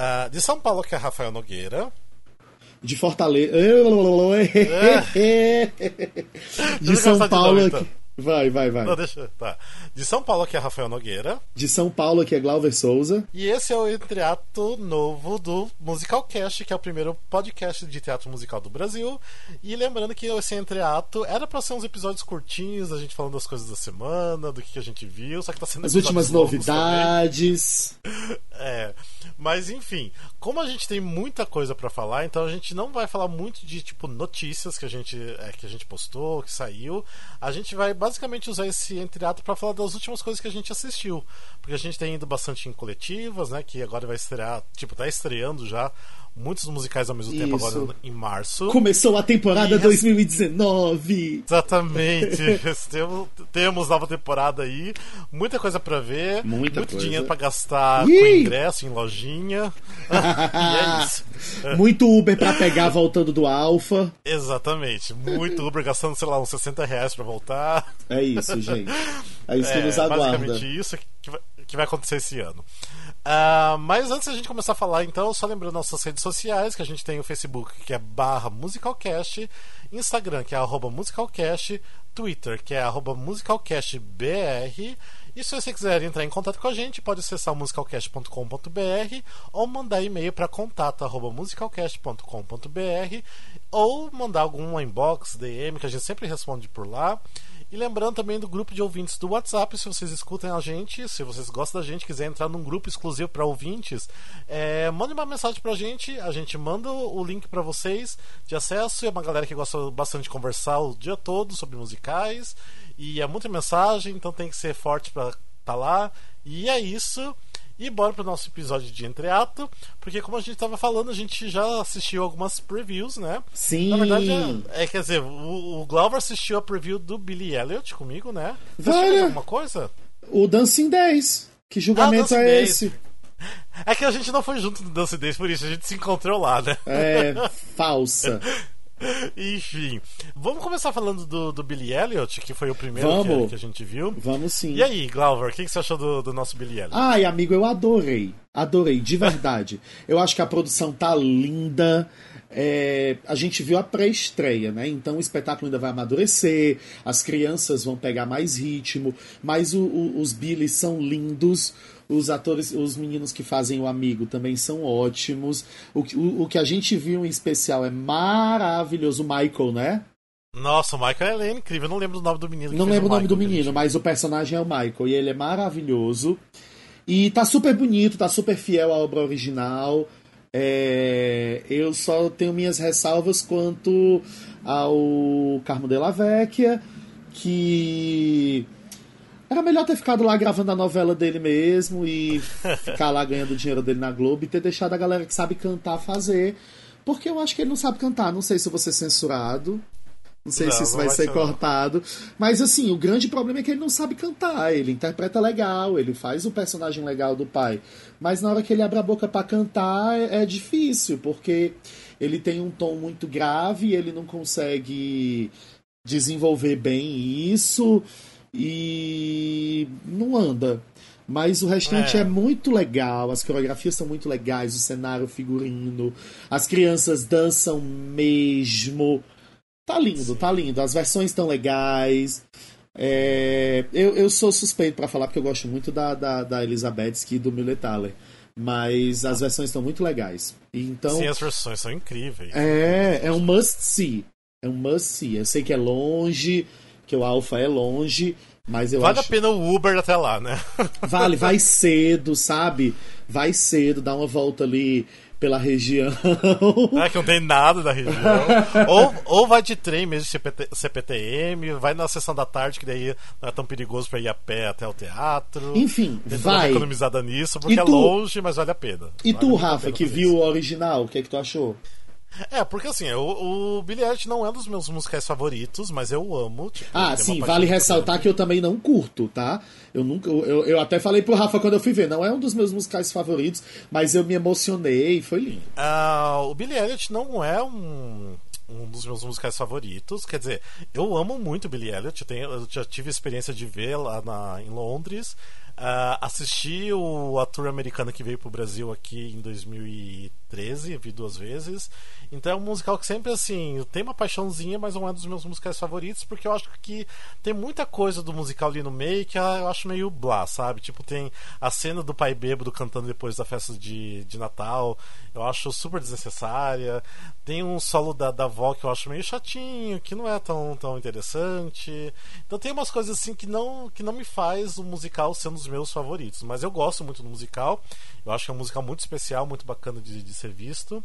Uh, de São Paulo, que é Rafael Nogueira. De Fortaleza. É. de São Paulo. Então. Vai, vai, vai. Não, deixa. Tá. De São Paulo, aqui é Rafael Nogueira. De São Paulo, aqui é Glauber Souza. E esse é o entreato novo do Musical Cast, que é o primeiro podcast de teatro musical do Brasil. E lembrando que esse entreato era pra ser uns episódios curtinhos, a gente falando das coisas da semana, do que, a gente viu, só que tá sendo As últimas novidades. é. Mas enfim, como a gente tem muita coisa para falar, então a gente não vai falar muito de tipo notícias que a gente é, que a gente postou, que saiu. A gente vai basicamente usar esse entreato para falar das últimas coisas que a gente assistiu, porque a gente tem ido bastante em coletivas, né, que agora vai estrear, tipo, tá estreando já muitos musicais ao mesmo tempo Isso. agora em março. Começou a temporada e... 2019. Exatamente. temos, temos nova temporada aí, muita coisa para ver, muita muito coisa. dinheiro para gastar Ih! com ingresso em lojinha. e é isso. Muito Uber para pegar voltando do Alfa. Exatamente. Muito Uber gastando, sei lá, uns 60 reais para voltar. É isso, gente. É isso que é, nos aguarda. Basicamente isso que vai, que vai acontecer esse ano. Uh, mas antes da gente começar a falar, então, só lembrando nossas redes sociais, que a gente tem o Facebook, que é barra musicalcast, Instagram, que é arroba musicalcast, Twitter, que é arroba musicalcastbr, e se você quiser entrar em contato com a gente, pode acessar musicalcast.com.br ou mandar e-mail para contato@musicalcast.com.br ou mandar algum inbox, DM, que a gente sempre responde por lá. E lembrando também do grupo de ouvintes do WhatsApp, se vocês escutam a gente, se vocês gostam da gente, quiser entrar num grupo exclusivo para ouvintes, é, mande uma mensagem pra gente, a gente manda o link para vocês de acesso. É uma galera que gosta bastante de conversar o dia todo sobre musicais. E é muita mensagem, então tem que ser forte para estar tá lá. E é isso. E bora pro nosso episódio de entreato, porque como a gente tava falando, a gente já assistiu algumas previews, né? Sim. Na verdade, é, é quer dizer, o, o Glauber assistiu a preview do Billy Elliot comigo, né? Você assistiu alguma coisa? O Dancing Days. Que julgamento ah, é esse? É que a gente não foi junto no Dance Days, por isso a gente se encontrou lá, né? É, falsa. Enfim, vamos começar falando do, do Billy Elliot, que foi o primeiro que, que, a gente viu. Vamos sim. E aí, Glauber, o que, que você achou do, do nosso Billy Elliot? Ai, amigo, eu adorei. Adorei, de verdade. eu acho que a produção tá linda. É, a gente viu a pré-estreia, né? Então o espetáculo ainda vai amadurecer, as crianças vão pegar mais ritmo, mas o, o, os Billys são lindos. Os atores, os meninos que fazem o amigo também são ótimos. O, o, o que a gente viu em especial é maravilhoso. O Michael, né? Nossa, o Michael é incrível. Eu não lembro o nome do menino. Não lembro o, o nome do menino, mas o personagem é o Michael. E ele é maravilhoso. E tá super bonito, tá super fiel à obra original. É, eu só tenho minhas ressalvas quanto ao Carmo della Vecchia, que era melhor ter ficado lá gravando a novela dele mesmo e ficar lá ganhando dinheiro dele na Globo e ter deixado a galera que sabe cantar fazer. Porque eu acho que ele não sabe cantar. Não sei se eu vou ser censurado. Não sei não, se isso vai, vai ser cortado. Mas assim, o grande problema é que ele não sabe cantar. Ele interpreta legal, ele faz o personagem legal do pai. Mas na hora que ele abre a boca para cantar é, é difícil, porque ele tem um tom muito grave, ele não consegue desenvolver bem isso e não anda. Mas o restante é. é. muito legal, as coreografias são muito legais, o cenário, o figurino, as crianças dançam mesmo. Tá lindo, Sim. tá lindo. As versões estão legais. É... eu, eu sou suspeito para falar porque eu gosto muito da, da, da Elizabeth e do Millet Thaler. Mas as versões estão muito legais. Então, Sim, as versões são incríveis. É, é um must see. É um must see. Eu sei que é longe, que o Alpha é longe, mas eu vale acho... a pena o Uber até lá, né? Vale, vai cedo, sabe? Vai cedo, dá uma volta ali pela região. É que não tem nada da região. ou, ou vai de trem mesmo, CPT, CPTM, vai na sessão da tarde, que daí não é tão perigoso para ir a pé até o teatro. Enfim, vai. economizada nisso, porque é tu... é longe, mas vale a pena. E vale tu, Rafa, que viu o original, o que é que tu achou? É, porque assim, o, o Billy Elliot não é um dos meus musicais favoritos, mas eu amo. Tipo, ah, sim, vale ressaltar que eu também não curto, tá? Eu nunca. Eu, eu até falei pro Rafa quando eu fui ver, não é um dos meus musicais favoritos, mas eu me emocionei e foi lindo. Ah, o Billy Elliot não é um um dos meus musicais favoritos. Quer dizer, eu amo muito Billy Elliot. Eu, tenho, eu já tive a experiência de ver lá na, em Londres. Uh, assisti o ator americano que veio pro Brasil aqui em 2013, vi duas vezes. Então é um musical que sempre assim, eu tenho uma paixãozinha, mas não é dos meus musicais favoritos, porque eu acho que tem muita coisa do musical ali no meio que eu acho meio blá, sabe? Tipo, tem a cena do pai bêbado cantando depois da festa de, de Natal, eu acho super desnecessária. Tem um solo da, da avó que eu acho meio chatinho, que não é tão, tão interessante. Então tem umas coisas assim que não, que não me faz o musical um dos meus favoritos. Mas eu gosto muito do musical. Eu acho que é um musical muito especial, muito bacana de, de ser visto.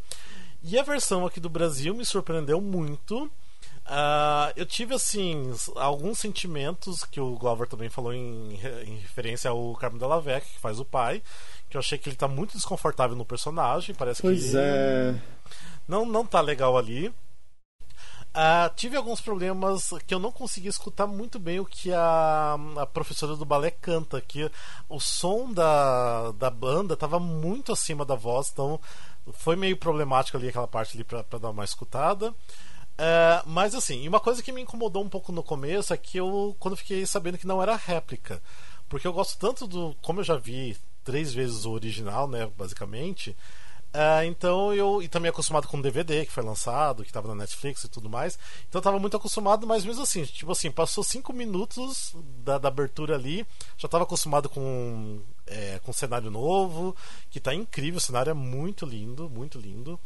E a versão aqui do Brasil me surpreendeu muito. Uh, eu tive assim alguns sentimentos que o Glover também falou em, em referência ao Carmen Della Vecchia, que faz o pai, que eu achei que ele está muito desconfortável no personagem, parece pois que é. não não tá legal ali. Uh, tive alguns problemas que eu não consegui escutar muito bem o que a, a professora do balé canta, que o som da, da banda estava muito acima da voz, então foi meio problemático ali aquela parte ali para dar uma escutada. Uh, mas assim, uma coisa que me incomodou um pouco no começo é que eu, quando fiquei sabendo que não era réplica, porque eu gosto tanto do. Como eu já vi três vezes o original, né, basicamente, Uh, então eu. E também acostumado com o DVD que foi lançado, que estava na Netflix e tudo mais. Então eu tava muito acostumado, mas mesmo assim, tipo assim, passou cinco minutos da, da abertura ali, já estava acostumado com, é, com cenário novo, que está incrível, o cenário é muito lindo, muito lindo.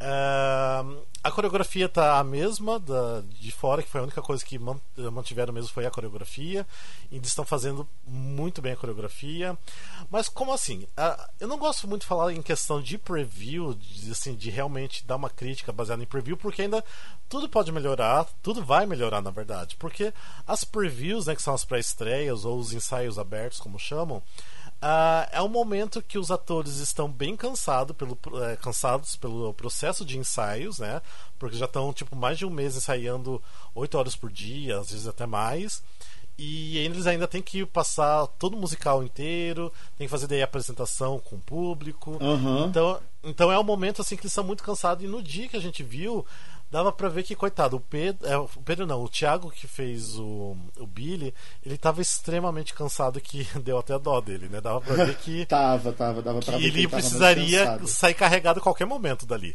Uh, a coreografia tá a mesma da, de fora, que foi a única coisa que mantiveram mesmo foi a coreografia. E eles estão fazendo muito bem a coreografia. Mas como assim? Uh, eu não gosto muito de falar em questão de preview, de, assim, de realmente dar uma crítica baseada em preview, porque ainda tudo pode melhorar, tudo vai melhorar na verdade. Porque as previews, né, que são as pré-estreias ou os ensaios abertos, como chamam, Uh, é um momento que os atores estão bem cansado pelo, é, cansados pelo processo de ensaios, né? Porque já estão tipo mais de um mês ensaiando oito horas por dia, às vezes até mais. E eles ainda têm que passar todo o musical inteiro, tem que fazer daí a apresentação com o público. Uhum. Então, então é um momento assim que eles são muito cansados. E no dia que a gente viu, dava para ver que, coitado, o Pedro, é, o Pedro não, o Thiago que fez o, o Billy, ele tava extremamente cansado que deu até a dó dele, né? Dava pra ver que. tava, tava, dava pra que ver ele, ele precisaria sair carregado a qualquer momento dali.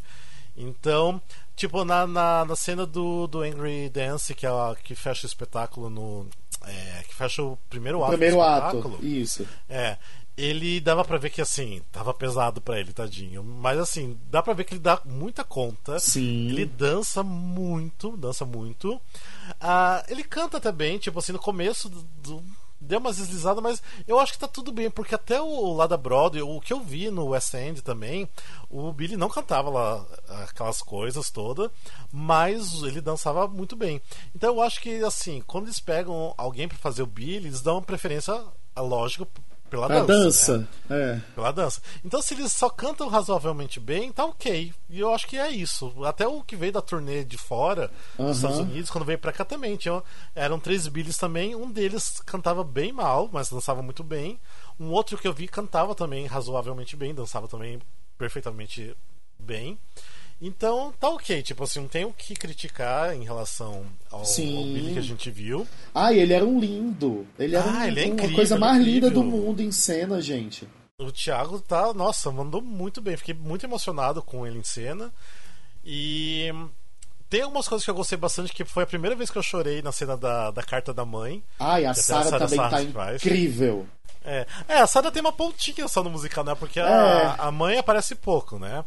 Então, tipo, na, na, na cena do, do Angry Dance, que, é a, que fecha o espetáculo no. É, que fecha o primeiro ato. Primeiro ato, isso. É ele dava para ver que assim, tava pesado para ele, tadinho. Mas assim, dá para ver que ele dá muita conta. Sim. Ele dança muito, dança muito. Ah, ele canta até bem, tipo assim, no começo do, do deu umas deslizadas, mas eu acho que tá tudo bem, porque até o lá da Broadway, o que eu vi no West End também, o Billy não cantava lá aquelas coisas todas, mas ele dançava muito bem. Então eu acho que assim, quando eles pegam alguém para fazer o Billy, eles dão preferência, lógico, pela dança. dança. Né? É. Pela dança. Então, se eles só cantam razoavelmente bem, tá ok. E eu acho que é isso. Até o que veio da turnê de fora, uhum. dos Estados Unidos, quando veio pra cá também, tinha, eram três Billys também. Um deles cantava bem mal, mas dançava muito bem. Um outro que eu vi cantava também razoavelmente bem, dançava também perfeitamente bem. Então tá ok, tipo assim, não tem o que criticar em relação ao, ao Billy que a gente viu. Ah, ele era um lindo. Ele era ah, um, ele é incrível, uma coisa é mais linda do mundo em cena, gente. O Thiago tá, nossa, mandou muito bem. Fiquei muito emocionado com ele em cena. E tem algumas coisas que eu gostei bastante, que foi a primeira vez que eu chorei na cena da, da carta da mãe. Ai, a Sarah também Sarah tá incrível. É. é, a Sarah tem uma pontinha só no musical, né? Porque a, é. a mãe aparece pouco, né?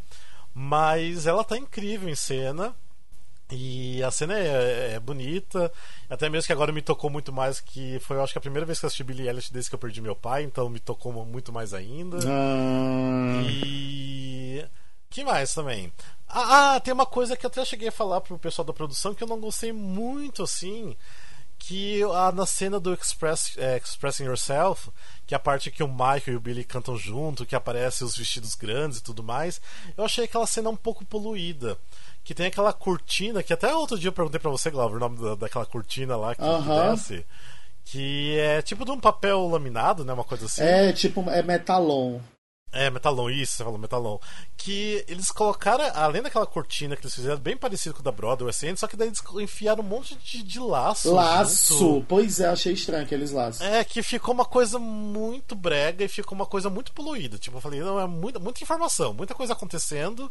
Mas ela tá incrível em cena. E a cena é, é, bonita, até mesmo que agora me tocou muito mais que foi, eu acho que a primeira vez que eu assisti Billy Elliot desde que eu perdi meu pai, então me tocou muito mais ainda. Ah. E que mais também? Ah, ah, tem uma coisa que eu até cheguei a falar pro pessoal da produção que eu não gostei muito assim, que a, na cena do Express, é, Expressing Yourself, que é a parte que o Michael e o Billy cantam junto, que aparecem os vestidos grandes e tudo mais, eu achei aquela cena um pouco poluída. Que tem aquela cortina, que até outro dia eu perguntei para você, Glauber, o nome da, daquela cortina lá que, uh -huh. que desce. Que é tipo de um papel laminado, né? Uma coisa assim. É, tipo, é metalon. É, Metalon, isso, você falou Metalon. Que eles colocaram, além daquela cortina que eles fizeram, bem parecido com o da Broadway, assim, só que daí eles enfiaram um monte de, de laço. Laço! Junto. Pois é, achei estranho aqueles laços. É, que ficou uma coisa muito brega e ficou uma coisa muito poluída. Tipo, eu falei, não, é muita, muita informação, muita coisa acontecendo.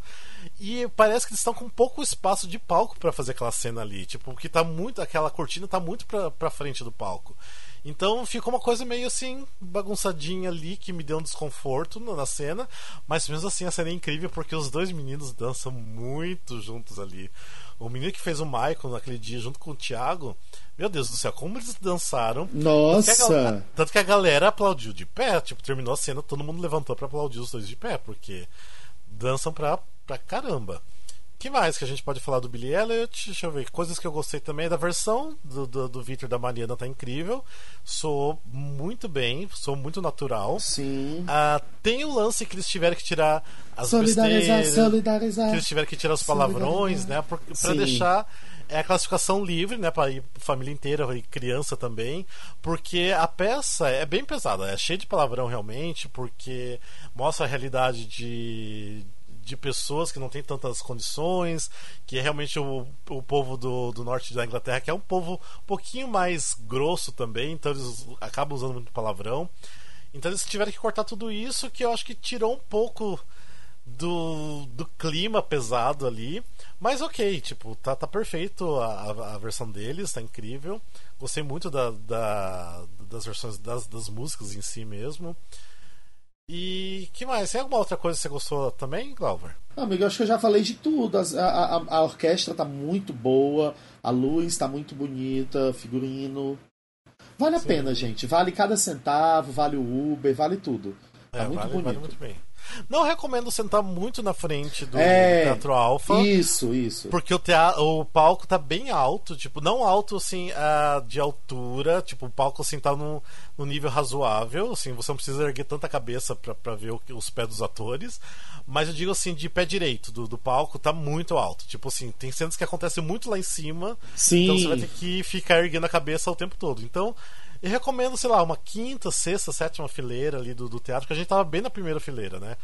E parece que eles estão com pouco espaço de palco para fazer aquela cena ali. Tipo, que tá muito. Aquela cortina tá muito pra, pra frente do palco. Então ficou uma coisa meio assim, bagunçadinha ali, que me deu um desconforto na cena. Mas mesmo assim a cena é incrível porque os dois meninos dançam muito juntos ali. O menino que fez o Michael naquele dia junto com o Thiago, meu Deus do céu, como eles dançaram. Nossa! Tanto que a, tanto que a galera aplaudiu de pé, tipo, terminou a cena, todo mundo levantou para aplaudir os dois de pé, porque dançam pra, pra caramba que mais que a gente pode falar do Billy Elliot? Deixa eu ver. Coisas que eu gostei também da versão do, do, do Victor da Mariana tá incrível. Sou muito bem, sou muito natural. Sim. Ah, tem o lance que eles tiveram que tirar as Solidarizar, besteiras, solidarizar. que eles tiveram que tirar os palavrões, né? Sim. deixar é a classificação livre, né, para ir família inteira e criança também, porque a peça é bem pesada, é cheia de palavrão realmente, porque mostra a realidade de de pessoas que não têm tantas condições, que é realmente o, o povo do, do norte da Inglaterra, que é um povo um pouquinho mais grosso também, então eles acabam usando muito palavrão. Então eles tiveram que cortar tudo isso, que eu acho que tirou um pouco do, do clima pesado ali. Mas ok, tipo, tá, tá perfeito a, a versão deles, tá incrível. Gostei muito da, da das versões das, das músicas em si mesmo. E que mais? Tem alguma outra coisa que você gostou também, Glauber? Não, amigo, eu acho que eu já falei de tudo. A, a, a orquestra tá muito boa, a luz tá muito bonita, figurino. Vale a Sim. pena, gente. Vale cada centavo, vale o Uber, vale tudo. Tá É, muito vale, bonito. vale muito bem. Não recomendo sentar muito na frente do É, Teatro Alfa. Isso, isso. Porque o, tea- o palco tá bem alto, tipo, não alto assim ah, de altura, tipo, o palco assim tá num, num nível razoável, assim, você não precisa erguer tanta cabeça pra, pra ver o os pés dos atores, mas eu digo assim, de pé direito do, do palco tá muito alto, tipo assim, tem cenas que acontecem muito lá em cima, Sim. então você vai ter que ficar erguendo a cabeça o tempo todo. Então, eu recomendo, sei lá, uma quinta, sexta, sétima fileira ali do, do teatro, porque a gente tava bem na primeira fileira, né?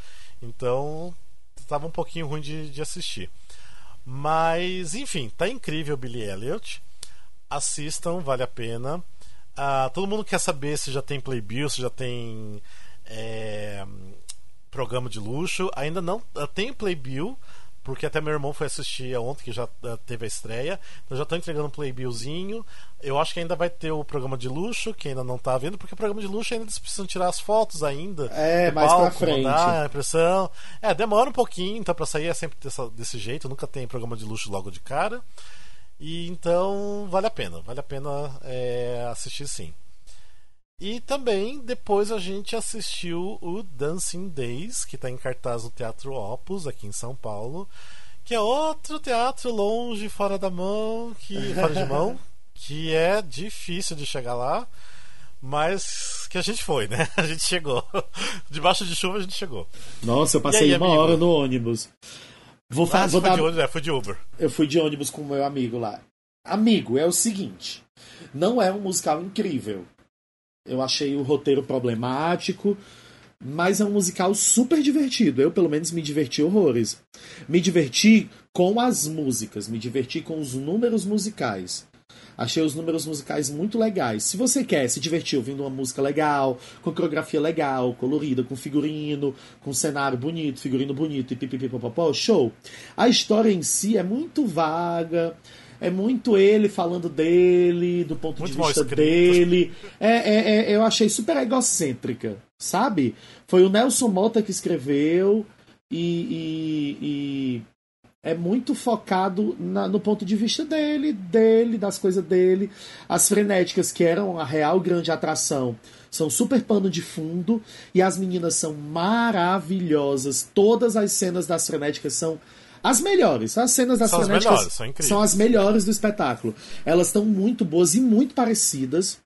Então, tava um pouquinho ruim de, de assistir. Mas, enfim, tá incrível Billy Elliot. Assistam, vale a pena. Ah, todo mundo quer saber se já tem Playbill, se já tem é, programa de luxo. Ainda não ah, tem Playbill, porque até meu irmão foi assistir ontem, que já ah, teve a estreia. Então já estão entregando um Playbillzinho. Eu acho que ainda vai ter o programa de luxo, que ainda não tá vendo, porque o programa de luxo ainda eles precisam tirar as fotos ainda. É, mais pra frente. mandar a impressão. É, demora um pouquinho, então pra sair é sempre dessa- desse jeito, nunca tem programa de luxo logo de cara. E então vale a pena, vale a pena é, assistir sim. E também depois a gente assistiu o Dancing Days, que está em cartaz no Teatro Opus, aqui em São Paulo, que é outro teatro longe, fora da mão, que fora de mão, que é difícil de chegar lá, mas que a gente foi, né? A gente chegou. Debaixo de chuva a gente chegou. Nossa, eu passei aí, uma amigo? hora no ônibus. Vou, fa- Ah, vou dar... de ônibus, é, foi de Uber. Eu fui de ônibus com o meu amigo lá. Amigo, é o seguinte: não é um musical incrível. Eu achei o roteiro problemático, mas é um musical super divertido. Eu, pelo menos, me diverti horrores. Me diverti com as músicas, me diverti com os números musicais. Achei os números musicais muito legais. Se você quer se divertir ouvindo uma música legal, com coreografia legal, colorida, com figurino, com cenário bonito, figurino bonito e pipipipopopó, show. A história em si é muito vaga, é muito ele falando dele, do ponto Muito de vista escrito. dele. É, é, é, eu achei super egocêntrica, sabe? Foi o Nelson Mota que escreveu e- e- e é muito focado na- no ponto de vista dele, dele, das coisas dele. As frenéticas, que eram a real grande atração, são super pano de fundo. E as meninas são maravilhosas. Todas as cenas das frenéticas são as melhores. As cenas das São as melhores, são incríveis. são as melhores do espetáculo. Elas estão muito boas e muito parecidas.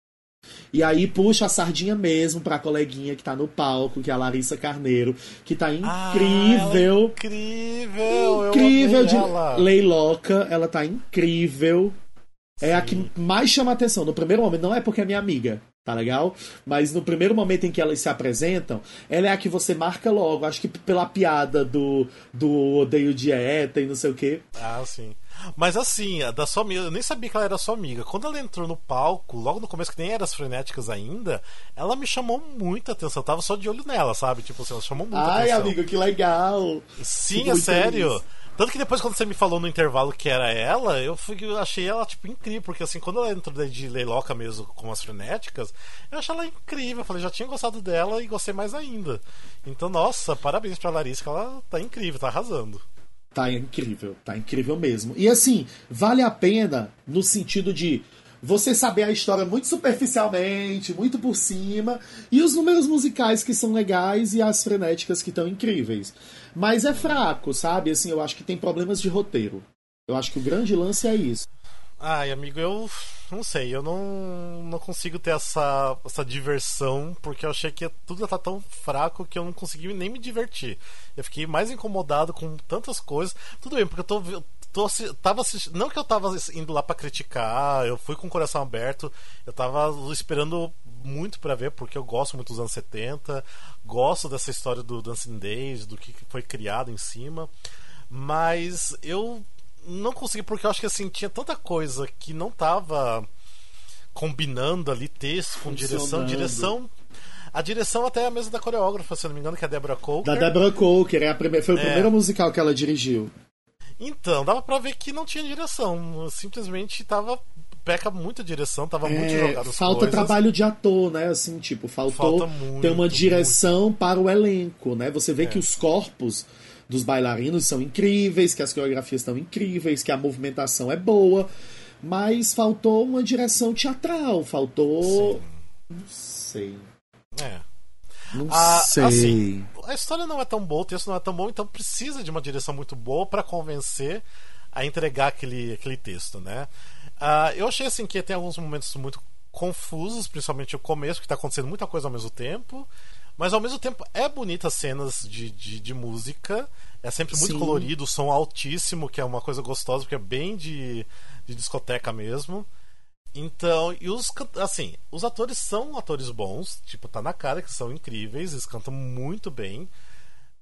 E aí puxa a sardinha mesmo pra coleguinha que tá no palco, que é a Larissa Carneiro, que tá Ah, ela é incrível. incrível! incrível de ela. Leiloca, ela tá incrível. É a que mais chama atenção. No primeiro momento, não é porque é minha amiga, tá legal? Mas no primeiro momento em que elas se apresentam, ela é a que você marca logo, acho que pela piada do, do odeio dieta e não sei o quê. Ah, sim. Mas assim, a da sua amiga, eu nem sabia que ela era sua amiga. Quando ela entrou no palco, logo no começo, que nem era as frenéticas ainda, ela me chamou muita atenção. Eu tava só de olho nela, sabe? Tipo assim, ela chamou muita Ai, atenção. amigo, que legal! Sim, Fico é sério. feliz. Tanto que depois, quando você me falou no intervalo que era ela, eu, fui, eu achei ela, tipo, incrível. Porque, assim, quando ela entrou de leiloca mesmo com as frenéticas, eu achei ela incrível. Eu falei, já tinha gostado dela e gostei mais ainda. Então, nossa, parabéns pra Larissa, que ela tá incrível, tá arrasando. Tá incrível, tá incrível mesmo. E assim, vale a pena no sentido de você saber a história muito superficialmente, muito por cima, e os números musicais que são legais e as frenéticas que estão incríveis. Mas é fraco, sabe? Assim, eu acho que tem problemas de roteiro. Eu acho que o grande lance é isso. Ai, amigo, eu não sei, eu não, não consigo ter essa, essa diversão, porque eu achei que tudo tá tão fraco que eu não consegui nem me divertir. Eu fiquei mais incomodado com tantas coisas. Tudo bem, porque eu tô, tô tava assistindo, não que eu tava indo lá pra criticar, eu fui com o coração aberto, eu tava esperando muito pra ver, porque eu gosto muito dos anos 70, gosto dessa história do Dancing Days, do que foi criado em cima, mas eu não consegui porque eu acho que assim tinha tanta coisa que não tava combinando ali texto com direção, direção a direção até é a mesma da coreógrafa, se eu não me engano, que é a Deborah Coker. Da Deborah Coker, é a primeira, foi o É. primeiro musical que ela dirigiu. Então, dava pra ver que não tinha direção. Simplesmente tava. Peca muita direção, tava muito É, jogado as falta coisas. trabalho de ator, né? Assim, tipo, faltou Falta muito, ter uma muito. direção para o elenco, né? Você vê É. que os corpos dos bailarinos são incríveis, que as coreografias estão incríveis, que a movimentação é boa, mas faltou uma direção teatral, faltou. Sim. Não sei. É. Não Ah, sei. assim, a história não é tão boa, o texto não é tão bom, então precisa de uma direção muito boa pra convencer a entregar aquele, aquele texto, né? Ah, eu achei assim que tem alguns momentos muito confusos, principalmente o começo, que tá acontecendo muita coisa ao mesmo tempo. Mas ao mesmo tempo é bonita as cenas de, de, de música. É sempre muito Sim. colorido, som altíssimo, que é uma coisa gostosa, porque é bem de, de discoteca mesmo. Então, e os assim, os atores são atores bons, tipo, tá na cara que são incríveis, eles cantam muito bem.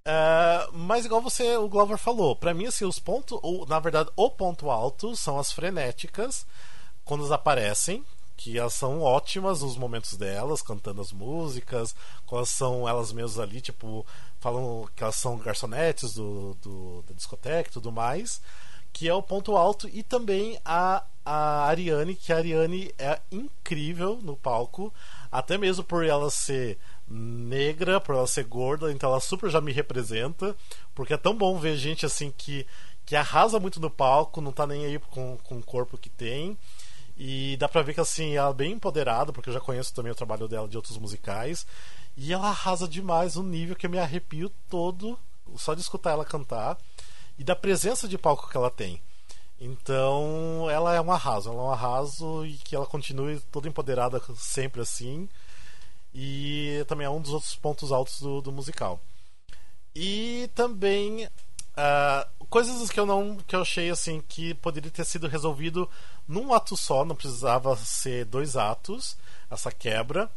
É, mas igual você, o Glover falou, pra mim assim, os pontos, ou, na verdade, o ponto alto são as frenéticas quando elas aparecem, que elas são ótimas nos momentos delas, cantando as músicas, quando elas são elas mesmas ali, tipo, falam que elas são garçonetes do, do- da discoteca e tudo mais, que é o ponto alto, e também a, a Ariane, que a Ariane é incrível no palco, até mesmo por ela ser negra, por ela ser gorda, então ela super já me representa, porque é tão bom ver gente assim que, que arrasa muito no palco, não tá nem aí com, com o corpo que tem. E dá pra ver que assim, ela é bem empoderada, porque eu já conheço também o trabalho dela de outros musicais. E ela arrasa demais, um nível que eu me arrepio todo só de escutar ela cantar e da presença de palco que ela tem. Então, ela é um arraso, ela é um arraso e que ela continue toda empoderada sempre assim. E também é um dos outros pontos altos do, do musical. E também ah, coisas que eu não que eu achei assim que poderia ter sido resolvido num ato só, não precisava ser dois atos, essa quebra.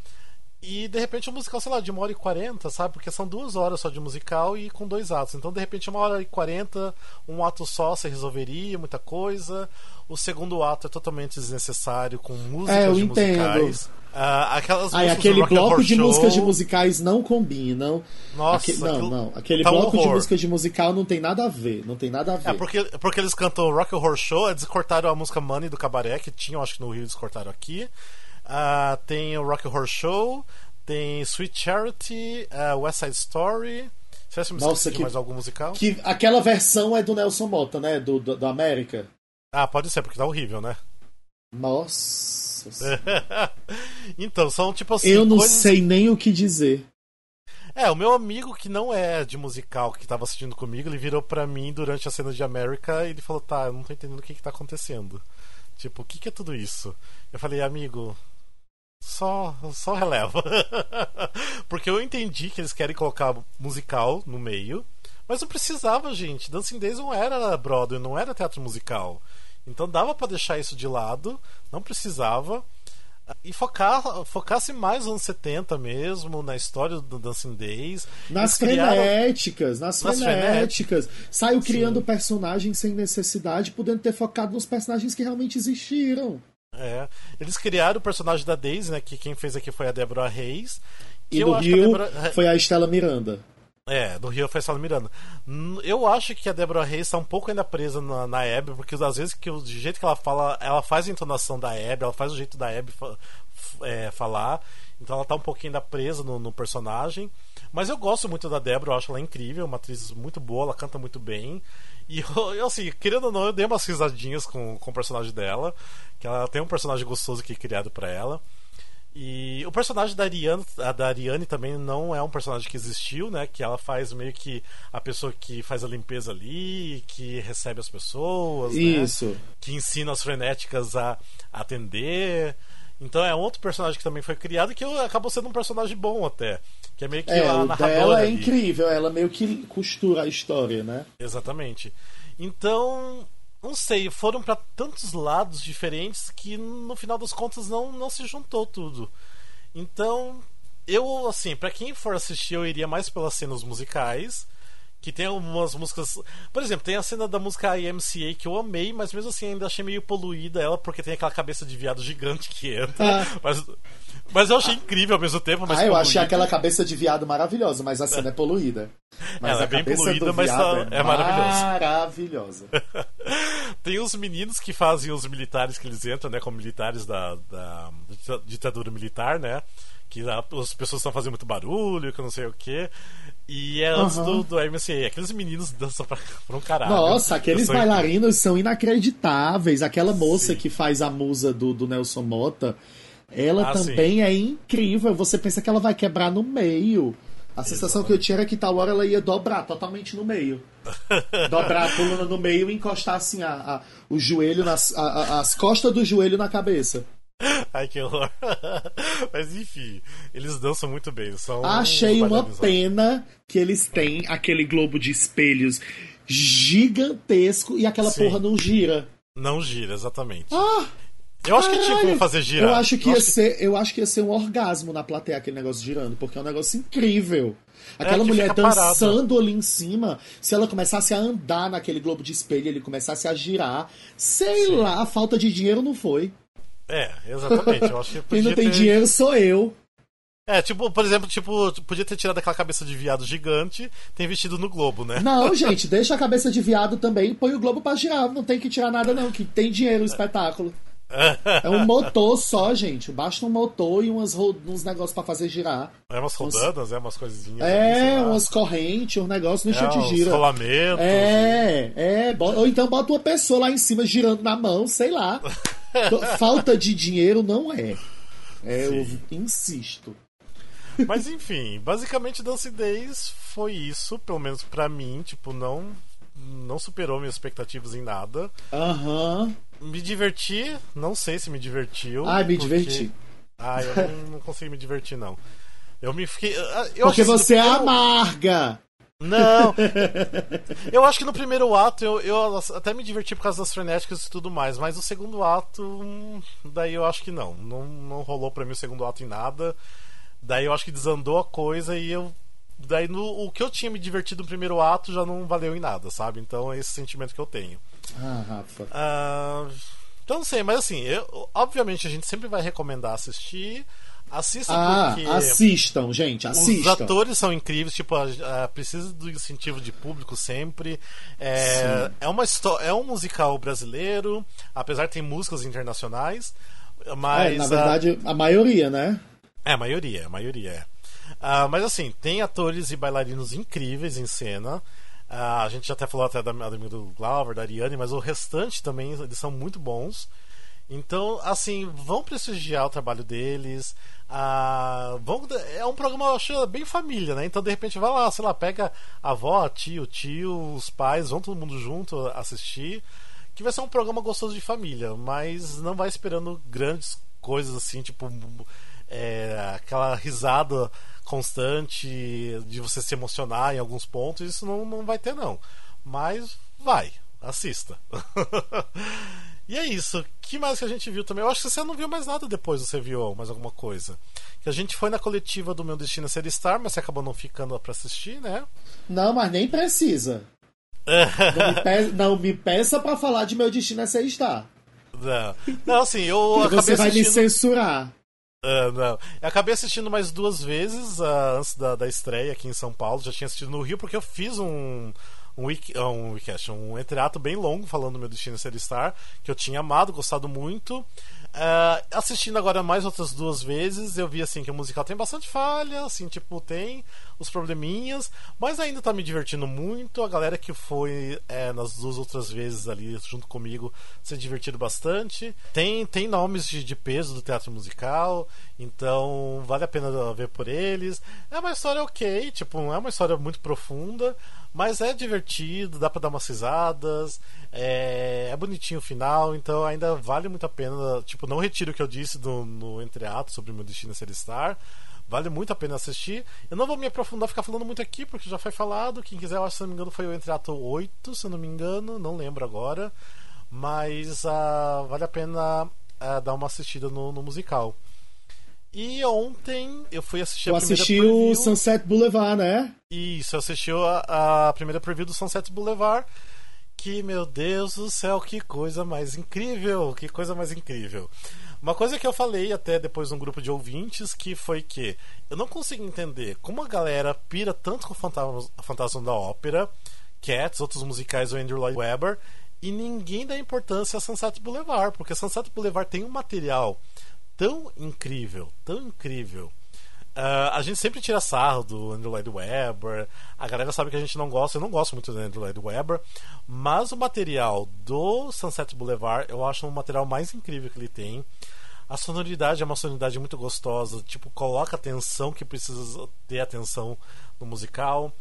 E de repente um musical, sei lá, de uma hora e quarenta, sabe? Porque são duas horas só de musical e com dois atos. Então, de repente, uma hora e quarenta, um ato só você resolveria muita coisa. O segundo ato é totalmente desnecessário, com músicas É, eu de entendo. musicais. Ah, aquelas do aquele and bloco de Show, músicas de musicais não combinam. Nossa, Aque- não, não. Aquele tá um bloco de horror. músicas de musical não tem nada a ver. Não tem nada a ver. É porque, porque eles cantam Rock Horror Show, eles cortaram a música Money do Cabaré, que tinham, acho que no Rio eles cortaram aqui. Ah, tem o Rock Horror Show, tem Sweet Charity, ah, West Side Story. Você acha Nossa, que- mais algum musical? Que aquela versão é do Nelson Mota, né? Do, do, América. Ah, pode ser, porque tá horrível, né? Nossa. então, são tipo assim. eu não coisas- sei nem o que dizer. É, o meu amigo que não é de musical, que tava assistindo comigo, ele virou pra mim durante a cena de América e ele falou: Tá, eu não tô entendendo o que que tá acontecendo. Tipo, o que que é tudo isso? Eu falei, amigo, só, só releva. Porque eu entendi que eles querem colocar musical no meio, mas não precisava, gente. Dancing Days não era Broadway, não era teatro musical. Então dava pra deixar isso de lado, não precisava. e focar, focasse mais nos anos 70 mesmo, na história do Dancing Days. Nas frenéticas, criaram... nas, nas frenéticas. Saiu criando Sim. personagens sem necessidade, podendo ter focado nos personagens que realmente existiram. É. Eles criaram o personagem da Daisy, né? Que quem fez aqui foi a Deborah Reis. E no Rio a foi a Estela Miranda. É, do Rio foi a Estela Miranda. Eu acho que a Deborah Reis está um pouco ainda presa na, na Abby, porque às vezes que o jeito que ela fala, ela faz a entonação da Abby, ela faz o jeito da Abby é, falar. Então ela tá um pouquinho ainda presa no, no, personagem. Mas eu gosto muito da Deborah, eu acho ela incrível, uma atriz muito boa, ela canta muito bem. E eu, assim, querendo ou não, eu dei umas risadinhas com, com o personagem dela. Que ela tem um personagem gostoso que é criado para ela. E o personagem da Ariane, da Ariane também não é um personagem que existiu, né? Que ela faz meio que a pessoa que faz a limpeza ali, que recebe as pessoas, né? Isso. Né? Que ensina as frenéticas a atender. Então é outro personagem que também foi criado que acabou sendo um personagem bom até. Que é meio que é, a narradora. Ela é ali. incrível, ela meio que costura a história, né? Exatamente. Então, não sei, foram para tantos lados diferentes que no final das contas não, não se juntou tudo. Então, eu, assim, para quem for assistir, eu iria mais pelas cenas musicais. Que tem algumas músicas. Por exemplo, tem a cena da música IMCA que eu amei, mas mesmo assim ainda achei meio poluída ela, porque tem aquela cabeça de viado gigante que entra. Ah. Mas, mas eu achei incrível ao mesmo tempo. Mas ah, eu poluída. achei aquela cabeça de viado maravilhosa, mas a cena é poluída. Mas ela é bem poluída, mas tá, é, é maravilhosa. Maravilhosa. tem os meninos que fazem os militares que eles entram, né? Como militares da, da ditadura militar, né? que as pessoas estão fazendo muito barulho, que eu não sei o que. E é antes uhum. do, do MCA. Aqueles meninos dançam pra, pra um caralho. Nossa, aqueles bailarinos incríveis. são inacreditáveis. Aquela moça sim. que faz a musa do, do Nelson Mota, ela ah, também sim. é incrível. Você pensa que ela vai quebrar no meio. A sensação que eu tinha era que tal hora ela ia dobrar totalmente no meio. dobrar a coluna no meio e encostar assim a, a o joelho nas, a, as costas do joelho na cabeça. Ai, que horror. Mas enfim, eles dançam muito bem. São Achei uma pena que eles têm aquele globo de espelhos gigantesco e aquela Sim. porra não gira. Não gira, exatamente. Ah! Eu acho que tinha como fazer girar. Eu acho que, eu ia, acho ser, que... eu acho que ia ser um orgasmo na plateia aquele negócio girando, porque é um negócio incrível. Aquela é, mulher dançando parado. ali em cima, se ela começasse a andar naquele globo de espelho, ele começasse a girar, sei Sim. lá, a falta de dinheiro não foi. É, exatamente. Eu acho que Quem não tem ter... dinheiro sou eu. É, tipo, por exemplo, tipo, podia ter tirado aquela cabeça de viado gigante, tem vestido no Globo, né? Não, gente, deixa a cabeça de viado também, põe o Globo pra girar, não tem que tirar nada não, que tem dinheiro o espetáculo. É um motor só, gente. Basta um motor e umas, uns negócios para fazer girar. É umas rodadas, é umas coisinhas. É, ali, umas correntes, um negócio no é, de gira. Rolamentos. É, é. Ou então bota uma pessoa lá em cima girando na mão, sei lá. Falta de dinheiro não é. É, eu insisto. Mas enfim, basicamente Dance Days foi isso, pelo menos para mim, tipo, não não superou minhas expectativas em nada. Aham. Uhum. Me diverti, não sei se me divertiu. Ah, me porque... diverti. Ah, eu não, não consegui me divertir, não. Eu me fiquei. Eu porque você é amarga! Não! eu acho que no primeiro ato eu, eu até me diverti por causa das frenéticas e tudo mais, mas o segundo ato, hum, daí eu acho que não. Não, não rolou pra mim o segundo ato em nada. Daí eu acho que desandou a coisa e eu. Daí no, o que eu tinha me divertido no primeiro ato já não valeu em nada, sabe? Então é esse sentimento que eu tenho. Ah, Rafa. Ah, então não sei, mas assim, eu, obviamente a gente sempre vai recomendar assistir. Assistam ah, porque. Assistam, gente, assistam. Os atores são incríveis, tipo, a, a, precisa do incentivo de público sempre. É, é, uma é um musical brasileiro, apesar de ter músicas internacionais. Mas, é, na verdade, a, a maioria, né? É, a maioria, a maioria é. Uh, mas assim, tem atores e bailarinos incríveis em cena. Uh, a gente já até falou até da, do Glauber, da Ariane, mas o restante também eles são muito bons. Então, assim, vão prestigiar o trabalho deles. Uh, vão, é um programa, eu acho, bem família, né? Então, de repente, vai lá, sei lá, pega a avó, a tio, tio, os pais, vão todo mundo junto assistir. Que vai ser um programa gostoso de família, mas não vai esperando grandes coisas assim, tipo é, aquela risada constante de você se emocionar em alguns pontos, isso não, não vai ter não. Mas vai, assista. E é isso. que mais que a gente viu também? Eu acho que você não viu mais nada depois do Você Viu mais alguma coisa. Que a gente foi na coletiva do Meu Destino Ser Star, mas você acabou não ficando pra assistir, né? Não, mas nem precisa. não, me peça, não me peça pra falar de Meu Destino é Ser Star. Não, não assim, eu Você vai assistindo... me censurar. Uh, não. Eu acabei assistindo mais duas vezes uh, antes da, da estreia aqui em São Paulo. Já tinha assistido no Rio porque eu fiz um, um, wiki, um, um entreato bem longo falando do meu destino ser Star, que eu tinha amado, gostado muito. Uh, assistindo agora mais outras duas vezes, eu vi assim que o musical tem bastante falha, assim, tipo, tem os probleminhas, mas ainda tá me divertindo muito. A galera que foi é, nas duas outras vezes ali junto comigo se divertido bastante. Tem, tem nomes de, de peso do teatro musical, então vale a pena ver por eles. É uma história ok, tipo, não é uma história muito profunda, mas é divertido, dá pra dar umas risadas, é, é bonitinho o final, então ainda vale muito a pena. Tipo, não retiro o que eu disse do, no entreato sobre o meu destino ser Star. Vale muito a pena assistir. Eu não vou me aprofundar, ficar falando muito aqui, porque já foi falado. Quem quiser, eu acho, se não me engano, foi o Entreato 8, se não me engano, não lembro agora. Mas uh, vale a pena uh, dar uma assistida no, no musical. E ontem eu fui assistir eu a primeira assisti preview. o Sunset Boulevard, né? Isso, eu assisti a, a primeira preview do Sunset Boulevard. Que, meu Deus do céu, que coisa mais incrível! Que coisa mais incrível. Uma coisa que eu falei até depois num grupo de ouvintes que foi que eu não consigo entender como a galera pira tanto com o Fantasma da Ópera, Cats, outros musicais do Andrew Lloyd Webber, e ninguém dá importância a Sunset Boulevard, porque Sunset Boulevard tem um material tão incrível, tão incrível. Uh, a gente sempre tira sarro do Andrew Lloyd Webber. A galera sabe que a gente não gosta. Eu não gosto muito do Andrew Lloyd Webber. Mas o material do Sunset Boulevard eu acho um material mais incrível que ele tem. A sonoridade é uma sonoridade muito gostosa. Tipo, coloca atenção que precisa ter atenção no musical.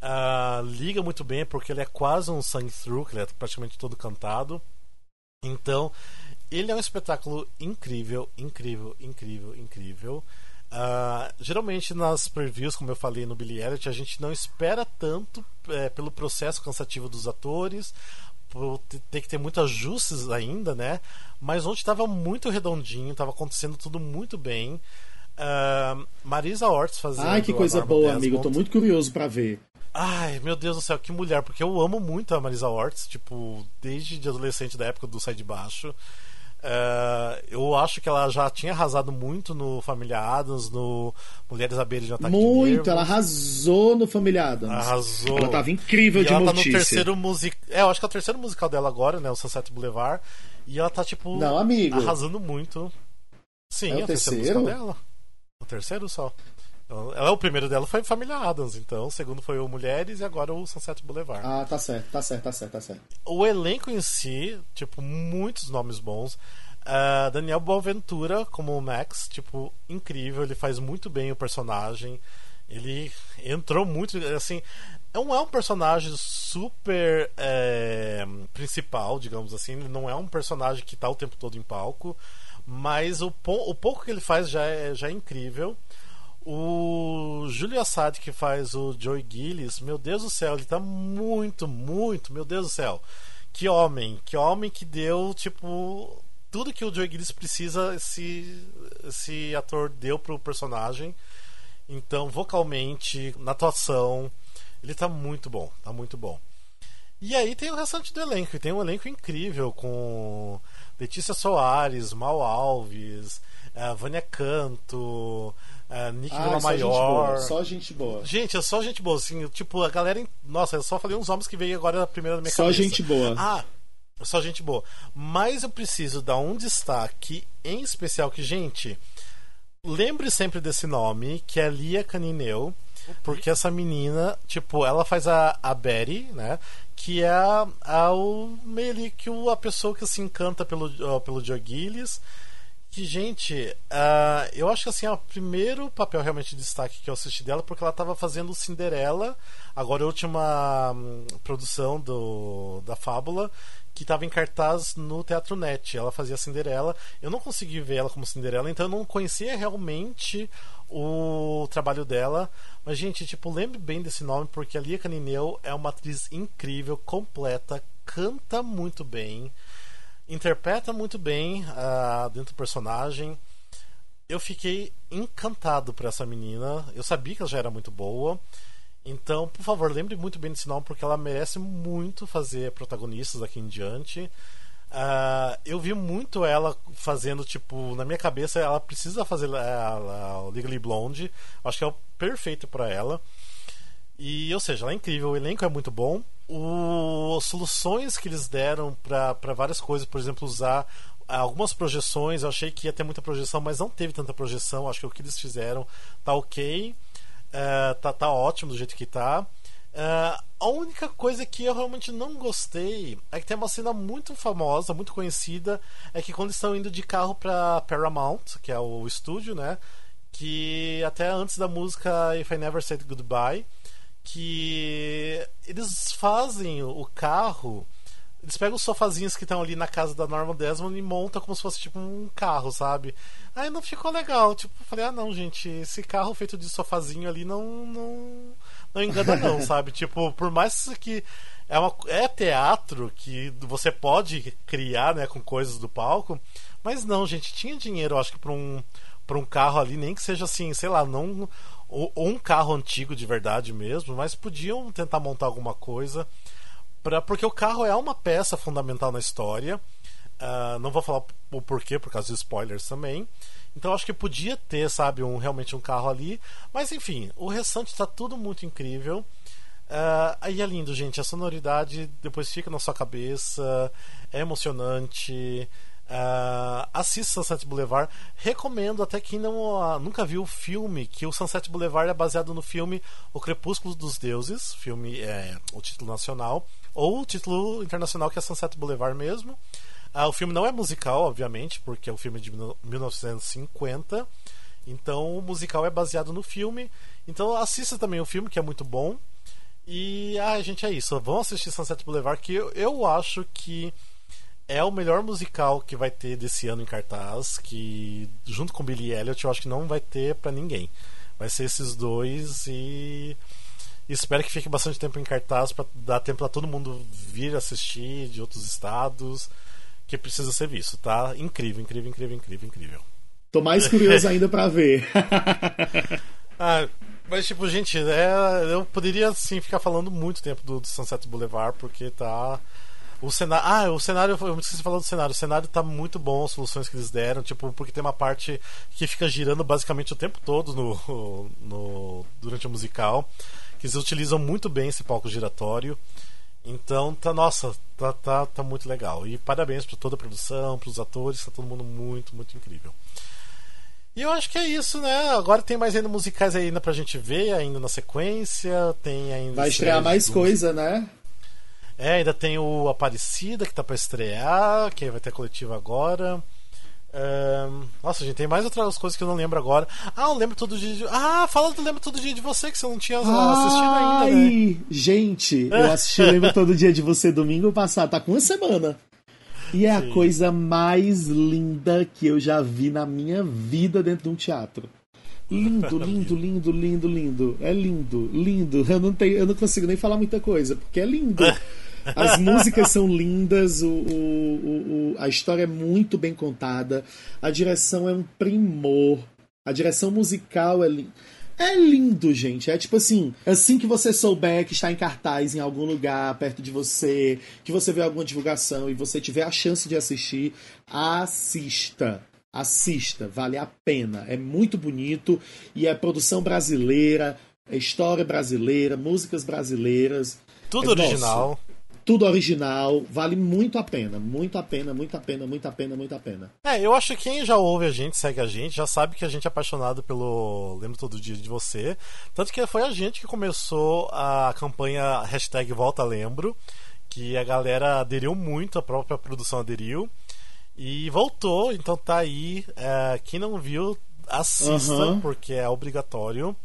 Uh, liga muito bem porque ele é quase um sing-through, que ele é praticamente todo cantado. Então, ele é um espetáculo incrível, incrível, incrível, incrível. Uh, geralmente nas previews, como eu falei no Billy Elliot, a gente não espera tanto é, pelo processo cansativo dos atores, por ter que ter muitos ajustes ainda, né? Mas onde estava muito redondinho, estava acontecendo tudo muito bem. Uh, Marisa Ortiz fazendo. Ai, que coisa boa, Desmond. amigo. Tô muito curioso para ver. Ai, meu Deus do céu, que mulher, porque eu amo muito a Marisa Ortiz, tipo, desde de adolescente da época do Sai de Baixo. Uh, eu acho que ela já tinha arrasado muito no Família Adams, no Mulheres Beira de Ataque Muito, ela arrasou no Família Adams. Arrasou. Ela tava incrível e de ela notícia. tá no terceiro musical. É, eu acho que é o terceiro musical dela agora, né? O Sunset Boulevard. E ela tá, tipo, Não, amigo. arrasando muito. Sim, É o é o terceiro terceiro? musical dela. O terceiro só. Ela, o primeiro dela foi Família Adams, então. O segundo foi o Mulheres e agora o Sunset Boulevard. Ah, tá certo, tá certo, tá certo, tá certo. O elenco em si, tipo, muitos nomes bons. Uh, Daniel Boaventura como o Max, tipo, incrível, ele faz muito bem o personagem. Ele entrou muito, assim, não é um personagem super é, principal, digamos assim. Ele não é um personagem que está o tempo todo em palco, mas o, o pouco que ele faz já é, já é incrível. O Julio Assad, que faz o Joey Gillis, meu Deus do céu, ele tá muito, muito, meu Deus do céu. Que homem, que homem que deu, tipo, tudo que o Joey Gillis precisa, esse, esse ator deu pro personagem. Então, vocalmente, na atuação, ele tá muito bom, tá muito bom. E aí tem o restante do elenco, e tem um elenco incrível com Letícia Soares, Mal Alves, uh, Vânia Canto, Nick Ah, só gente Maior. boa, só gente boa. Gente, é só gente boa, assim, tipo, a galera. Nossa, eu só falei uns nomes que veio agora na primeira na minha Só cabeça. gente boa. Ah, só gente boa. Mas eu preciso dar um destaque em especial que, gente, lembre sempre desse nome, que é Lia Canineu. Porque essa menina, tipo, ela faz a, a Betty, né? Que é a, a, o, meio ali que o, a pessoa que se encanta pelo, pelo Joe Gillis. Que, gente, ah, eu acho que assim, é o primeiro papel realmente de destaque que eu assisti dela, porque ela estava fazendo Cinderela, agora a última hum, produção do, da Fábula, que estava em cartaz no Teatro Net. Ela fazia Cinderela. Eu não consegui ver ela como Cinderela, então eu não conhecia realmente o trabalho dela. Mas, gente, tipo, lembre bem desse nome, porque a Lia Canineu é uma atriz incrível, completa, canta muito bem. Interpreta muito bem uh, dentro do personagem. Eu fiquei encantado por essa menina. Eu sabia que ela já era muito boa. Então, por favor, lembre muito bem desse nome, porque ela merece muito fazer protagonistas daqui em diante. Uh, eu vi muito ela fazendo, tipo, na minha cabeça, ela precisa fazer o Legally Blonde. Acho que é o perfeito para ela. E, ou seja, ela é incrível, o elenco é muito bom. O, as soluções que eles deram para várias coisas, por exemplo, usar algumas projeções, eu achei que ia ter muita projeção, mas não teve tanta projeção. Acho que o que eles fizeram tá ok, uh, tá, tá ótimo do jeito que tá. Uh, a única coisa que eu realmente não gostei é que tem uma cena muito famosa, muito conhecida, é que quando estão indo de carro para Paramount, que é o estúdio, né? Que até antes da música If I Never Said Goodbye, que eles fazem o carro eles pegam os sofazinhos que estão ali na casa da Norma Desmond e montam como se fosse tipo um carro, sabe? Aí não ficou legal. Tipo, falei, ah não, gente, esse carro feito de sofazinho ali não. não, não engana, não, sabe? Tipo, por mais que. É, uma, é teatro que você pode criar, né, com coisas do palco. Mas não, gente, tinha dinheiro, acho que, pra um, pra um carro ali, nem que seja assim, sei lá, não. Ou, ou um carro antigo de verdade mesmo, mas podiam tentar montar alguma coisa. Pra, porque o carro é uma peça fundamental na história. Uh, não vou falar o porquê, por causa de spoilers também. Então acho que podia ter, sabe, um, realmente um carro ali. Mas enfim, o restante está tudo muito incrível. Uh, aí é lindo, gente. A sonoridade depois fica na sua cabeça. É emocionante. Uh, assista Sunset Boulevard. Recomendo até quem não, uh, nunca viu o filme, que o Sunset Boulevard é baseado no filme O Crepúsculo dos Deuses, filme é o título nacional, ou o título internacional que é Sunset Boulevard mesmo. Uh, o filme não é musical, obviamente, porque é um filme de 1950. Então o musical é baseado no filme. Então assista também o filme, que é muito bom. E, ah, gente, é isso. Vamos assistir Sunset Boulevard, que eu, eu acho que é o melhor musical que vai ter desse ano em cartaz, que junto com Billy Elliot eu acho que não vai ter para ninguém. Vai ser esses dois e espero que fique bastante tempo em cartaz para dar tempo para todo mundo vir assistir de outros estados, que precisa ser visto, tá? Incrível, incrível, incrível, incrível, incrível. Tô mais curioso ainda para ver. ah, mas tipo, gente, é, eu poderia sim ficar falando muito tempo do, do Sunset Boulevard porque tá o cenário. Ah, o cenário. Eu me esqueci de falar do cenário. O cenário tá muito bom, as soluções que eles deram. Tipo, porque tem uma parte que fica girando basicamente o tempo todo no, no durante o musical. Que eles utilizam muito bem esse palco giratório. Então, tá, nossa, tá, tá, tá muito legal. E parabéns para toda a produção, para os atores, tá todo mundo muito, muito incrível. E eu acho que é isso, né? Agora tem mais ainda musicais ainda pra gente ver, ainda na sequência. Tem ainda. Vai estrear mais coisa, né? É, ainda tem o Aparecida que tá pra estrear, que vai ter coletiva agora. Um, nossa, gente, tem mais outras coisas que eu não lembro agora. Ah, eu lembro todo dia de... Ah, fala do Lembro Todo Dia de Você, que você não tinha assistido ainda, né? Gente, eu assisti Lembro Todo Dia de Você domingo passado, tá com uma semana. E é Sim. a coisa mais linda que eu já vi na minha vida dentro de um teatro. Lindo, lindo, lindo, lindo, lindo. É lindo, lindo. Eu não, tenho, eu não consigo nem falar muita coisa, porque é lindo. As músicas são lindas, o, o, o, a história é muito bem contada, a direção é um primor, a direção musical é linda. É lindo, gente. É tipo assim, assim que você souber que está em cartaz em algum lugar perto de você, que você vê alguma divulgação e você tiver a chance de assistir, assista. Assista, vale a pena. É muito bonito e é produção brasileira, é história brasileira, músicas brasileiras. Tudo é, original. Nossa, tudo original, vale muito a pena, muito a pena, muito a pena, muito a pena, muito a pena. É, eu acho que quem já ouve a gente, segue a gente, já sabe que a gente é apaixonado pelo Lembro Todo Dia de Você. Tanto que foi a gente que começou a campanha hashtag Volta Lembro, que a galera aderiu muito, a própria produção aderiu. E voltou, então tá aí. É, quem não viu, assista, uhum. porque é obrigatório.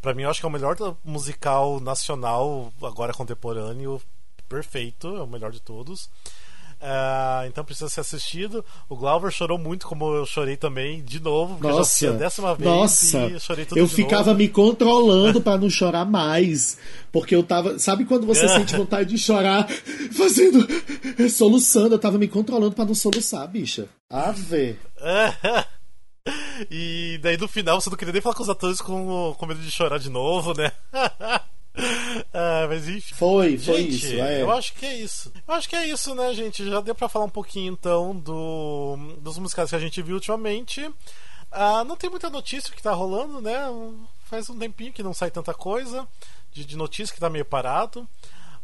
Para mim, eu acho que é o melhor musical nacional, agora contemporâneo, perfeito, é o melhor de todos. Uh, então precisa ser assistido. O Glauber chorou muito, como eu chorei também, de novo, porque nossa, eu já a décima vez nossa, e chorei tudo Eu ficava novo. me controlando para não chorar mais. Porque eu tava. Sabe quando você sente vontade de chorar fazendo. soluçando? Eu tava me controlando para não soluçar, bicha. Ave. e daí no final você não queria nem falar com os atores com, com medo de chorar de novo, né? ah, mas enfim. Foi, foi gente, isso. É. Eu acho que é isso. Eu acho que é isso, né, gente? Já deu pra falar um pouquinho então do, dos musicais que a gente viu ultimamente. Ah, não tem muita notícia que tá rolando, né? Faz um tempinho que não sai tanta coisa de, de notícia que tá meio parado.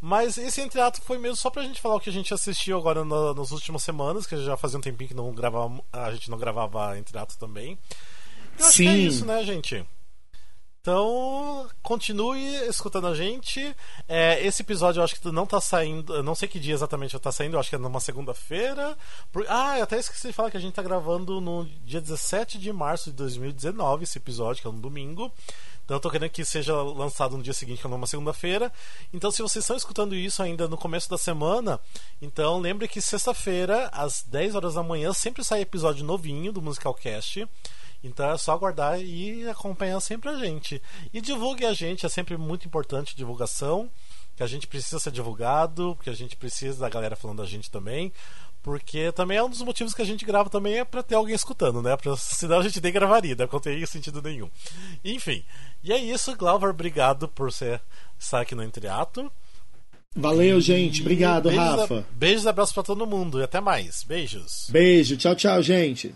Mas esse entreato foi mesmo só pra gente falar o que a gente assistiu agora no, nas últimas semanas, que já fazia um tempinho que não gravava, a gente não gravava entreato também. Eu acho Sim. que é isso, né, gente? Então, continue escutando a gente. É, esse episódio eu acho que não tá saindo. Não sei que dia exatamente tá saindo, eu acho que é numa segunda-feira. Ah, eu até esqueci de falar que a gente tá gravando no dia 17 de março de 2019, esse episódio, que é um domingo. Então eu tô querendo que seja lançado no dia seguinte, que é numa segunda-feira. Então, se vocês estão escutando isso ainda no começo da semana, então lembre que sexta-feira, às 10 horas da manhã, sempre sai episódio novinho do Musicalcast. Então é só aguardar e acompanhar sempre a gente. E divulgue a gente, é sempre muito importante divulgação, que a gente precisa ser divulgado, que a gente precisa da galera falando da gente também. Porque também é um dos motivos que a gente grava também é para ter alguém escutando, né? Pra, senão a gente nem gravaria, não teria sentido nenhum. Enfim, e é isso, Glauber, obrigado por ser, estar aqui no Entreato. Valeu, gente. Obrigado, beijos Rafa. A, beijos e abraços para todo mundo e até mais. Beijos. Beijo. Tchau, tchau, gente.